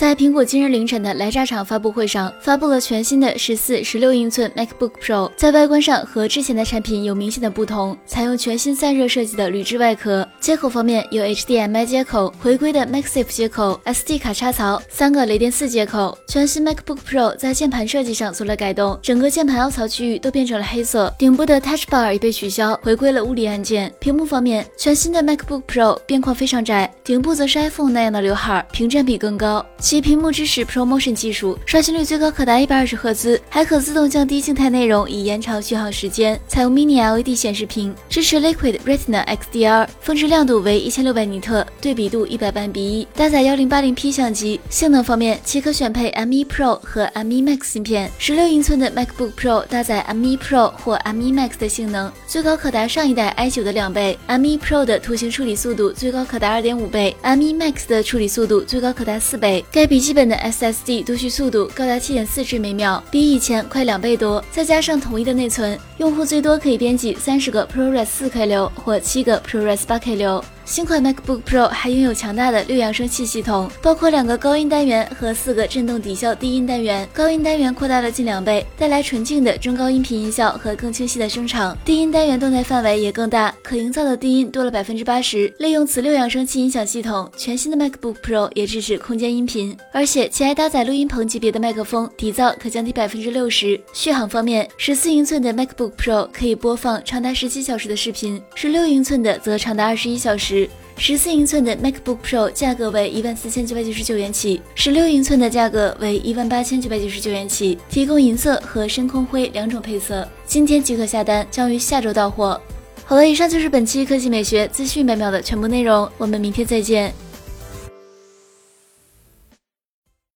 在苹果今日凌晨的来炸场发布会上，发布了全新的十四、十六英寸 MacBook Pro，在外观上和之前的产品有明显的不同，采用全新散热设计的铝制外壳。接口方面有 HDMI 接口、回归的 MagSafe 接口、SD 卡插槽、三个雷电四接口。全新 MacBook Pro 在键盘设计上做了改动，整个键盘凹槽区域都变成了黑色，顶部的 Touch Bar 也被取消，回归了物理按键。屏幕方面，全新的 MacBook Pro 边框非常窄，顶部则是 iPhone 那样的刘海，屏占比更高。其屏幕支持 ProMotion 技术，刷新率最高可达一百二十赫兹，还可自动降低静态内容以延长续航时间。采用 Mini LED 显示屏，支持 Liquid Retina XDR，峰值亮度为一千六百尼特，对比度一百万比一，搭载幺零八零 P 相机。性能方面，其可选配 M1 Pro 和 M1 Max 芯片。十六英寸的 MacBook Pro 搭载 M1 Pro 或 M1 Max 的性能，最高可达上一代 i9 的两倍。M1 Pro 的图形处理速度最高可达二点五倍，M1 Max 的处理速度最高可达四倍。该该笔记本的 SSD 读取速度高达七点四 G 每秒，比以前快两倍多。再加上统一的内存，用户最多可以编辑三十个 ProRes 四 K 流或七个 ProRes 八 K 流。新款 MacBook Pro 还拥有强大的六扬声器系统，包括两个高音单元和四个震动抵消低音单元。高音单元扩大了近两倍，带来纯净的中高音频音效和更清晰的声场。低音单元动态范围也更大，可营造的低音多了百分之八十。利用此六扬声器音响系统，全新的 MacBook Pro 也支持空间音频，而且其还搭载录音棚级别的麦克风，底噪可降低百分之六十。续航方面，十四英寸的 MacBook Pro 可以播放长达十七小时的视频，十六英寸的则长达二十一小时。十四英寸的 MacBook Pro 价格为一万四千九百九十九元起，十六英寸的价格为一万八千九百九十九元起，提供银色和深空灰两种配色。今天即可下单，将于下周到货。好了，以上就是本期科技美学资讯百秒的全部内容，我们明天再见。